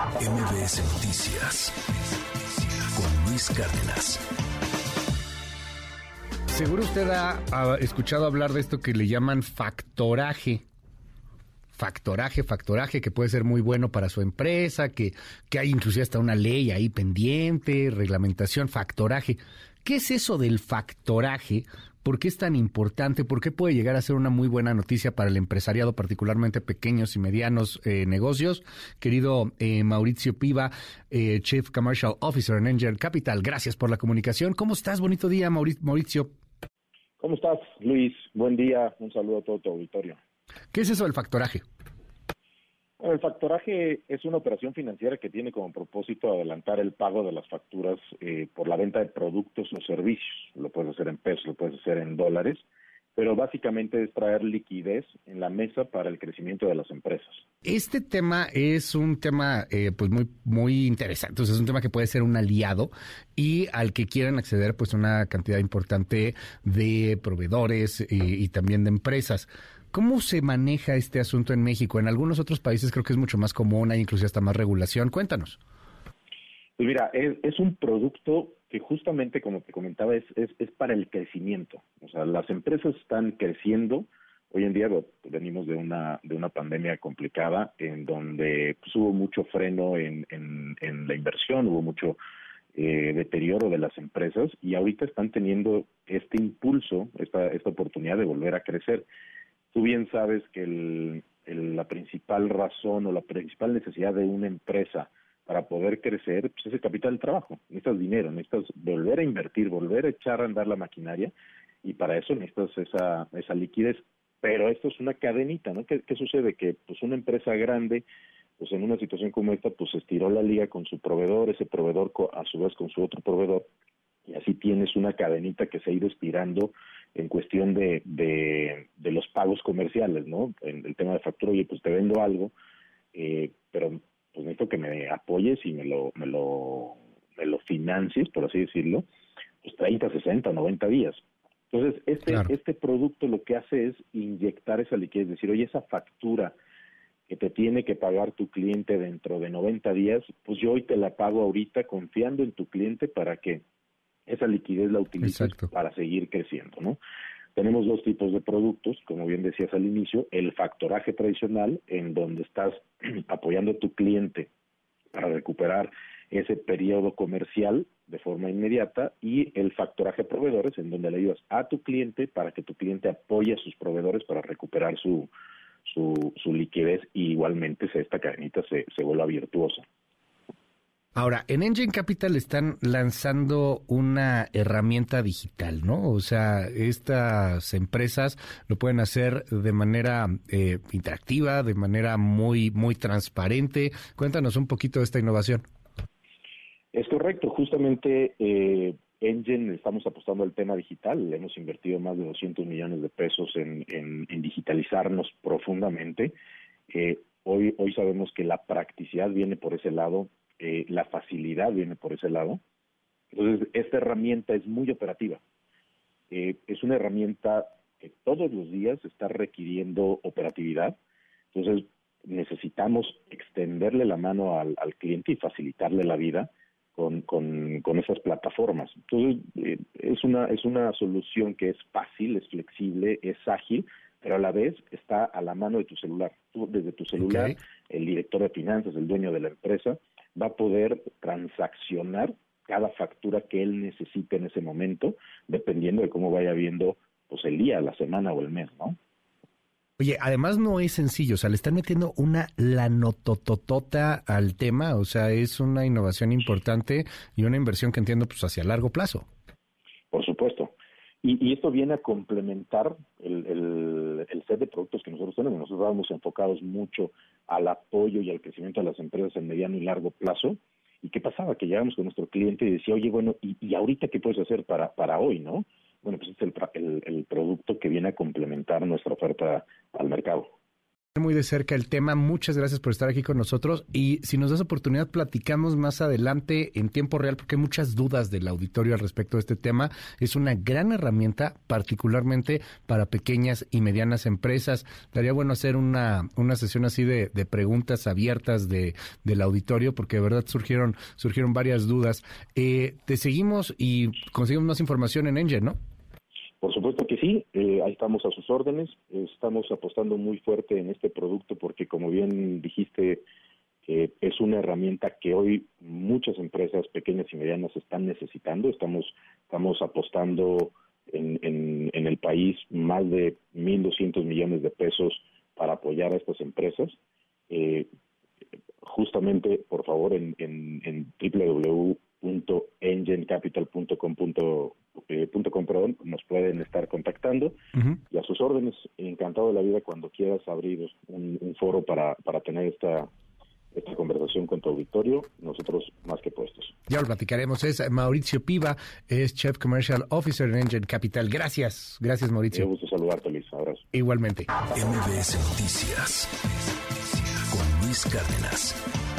MBS Noticias con Luis Cárdenas. Seguro usted ha, escuchado hablar de esto que le llaman factoraje factoraje, factoraje que puede ser muy bueno para su empresa, que, que hay inclusive hasta una ley ahí pendiente, reglamentación, factoraje. ¿Qué es eso del factoraje? ¿Por qué es tan importante? ¿Por qué puede llegar a ser una muy buena noticia para el empresariado, particularmente pequeños y medianos eh, negocios? Querido eh, Mauricio Piva, eh, Chief Commercial Officer en Angel Capital, gracias por la comunicación. ¿Cómo estás? Bonito día, Mauricio. ¿Cómo estás, Luis? Buen día. Un saludo a todo tu auditorio. ¿Qué es eso del factoraje? El factoraje es una operación financiera que tiene como propósito adelantar el pago de las facturas eh, por la venta de productos o servicios. Lo puedes hacer en pesos, lo puedes hacer en dólares, pero básicamente es traer liquidez en la mesa para el crecimiento de las empresas. Este tema es un tema eh, pues muy muy interesante, es un tema que puede ser un aliado y al que quieran acceder pues una cantidad importante de proveedores eh, y también de empresas. ¿Cómo se maneja este asunto en México? En algunos otros países creo que es mucho más común, hay incluso hasta más regulación. Cuéntanos. Pues mira, es, un producto que justamente, como te comentaba, es, es, para el crecimiento. O sea, las empresas están creciendo. Hoy en día venimos de una, de una pandemia complicada en donde pues, hubo mucho freno en, en, la inversión, hubo mucho eh, deterioro de las empresas y ahorita están teniendo este impulso, esta, esta oportunidad de volver a crecer. Tú bien sabes que la principal razón o la principal necesidad de una empresa para poder crecer pues, es el capital de trabajo. Necesitas dinero, necesitas volver a invertir, volver a echar a andar la maquinaria y para eso necesitas esa, esa liquidez. Pero esto es una cadenita, ¿no? ¿Qué, sucede? Que pues una empresa grande, pues en una situación como esta, pues estiró la liga con su proveedor, ese proveedor a su vez con su otro proveedor, y así tienes una cadenita que se ha ido estirando en cuestión de, de, los pagos comerciales, ¿no? En el tema de factura, oye, pues te vendo algo, eh, pero pues necesito que me apoyes y me lo, me lo, me lo financies, por así decirlo, pues 30, 60, 90 días. Entonces, este, este producto lo que hace es inyectar esa liquidez, es decir, oye, esa factura que te tiene que pagar tu cliente dentro de 90 días, pues yo hoy te la pago ahorita confiando en tu cliente para que esa liquidez la utilizas para seguir creciendo, ¿no? Tenemos dos tipos de productos, como bien decías al inicio, el factoraje tradicional, en donde estás apoyando a tu cliente para recuperar ese periodo comercial de forma inmediata y el factoraje proveedores, en donde le ayudas a tu cliente para que tu cliente apoye a sus proveedores para recuperar su, su, su liquidez y igualmente esta cadenita se, se vuelva virtuosa. Ahora, en Engine Capital están lanzando una herramienta digital, ¿no? O sea, estas empresas lo pueden hacer de manera eh, interactiva, de manera muy, muy transparente. Cuéntanos un poquito de esta innovación. Es correcto, justamente eh, Engine estamos apostando al tema digital, hemos invertido más de 200 millones de pesos en, digitalizarnos profundamente. Eh, hoy, hoy sabemos que la practicidad viene por ese lado, eh, la facilidad viene por ese lado. Entonces, esta herramienta es muy operativa. Eh, es una herramienta que todos los días está requiriendo operatividad. Entonces, necesitamos extenderle la mano al, cliente y facilitarle la vida con, con, esas plataformas. Entonces, eh, es, una, es una solución que es fácil, es flexible, es ágil, pero a la vez está a la mano de tu celular. Tú, desde tu celular, el director de finanzas, el dueño de la empresa, va a poder transaccionar cada factura que él necesite en ese momento, dependiendo de cómo vaya viendo pues el día, la semana o el mes, ¿no? Oye, además no es sencillo, o sea, le están metiendo una lanotototota al tema, o sea, es una innovación importante y una inversión que entiendo pues hacia largo plazo. Por supuesto. Y, esto viene a complementar el, el, set de productos que nosotros tenemos. Nosotros vamos enfocados mucho al apoyo y al crecimiento de las empresas en mediano y largo plazo. ¿Y qué pasaba? Que llegamos con nuestro cliente y decía, oye, bueno, ¿y, y ahorita qué puedes hacer para, para hoy, no? Bueno, pues es el, el, el producto que viene a complementar nuestra oferta al mercado. Muy de cerca el tema. Muchas gracias por estar aquí con nosotros y si nos das oportunidad platicamos más adelante en tiempo real porque hay muchas dudas del auditorio al respecto de este tema. Es una gran herramienta particularmente para pequeñas y medianas empresas. Daría bueno hacer una, una sesión así de, preguntas abiertas de, del auditorio porque de verdad surgieron, surgieron varias dudas. Eh, te seguimos y conseguimos más información en Engine, ¿no? Supuesto que sí, eh, ahí estamos a sus órdenes, estamos apostando muy fuerte en este producto porque como bien dijiste, eh, es una herramienta que hoy muchas empresas pequeñas y medianas están necesitando, estamos, estamos apostando en el país más de 1.200 millones de pesos para apoyar a estas empresas. Eh, justamente, por favor, en, en, en www.enginecapital.com eh, punto com, nos pueden estar contactando y a sus órdenes, encantado de la vida cuando quieras abrir un, foro para, para tener esta esta conversación con tu auditorio, nosotros más que puestos. Ya lo platicaremos. Es Mauricio Piva, es Chef Commercial Officer en Engine Capital. Gracias, gracias Mauricio. Me gusto saludarte, Luis. Abrazo. Igualmente. MBS Noticias con Luis Cárdenas.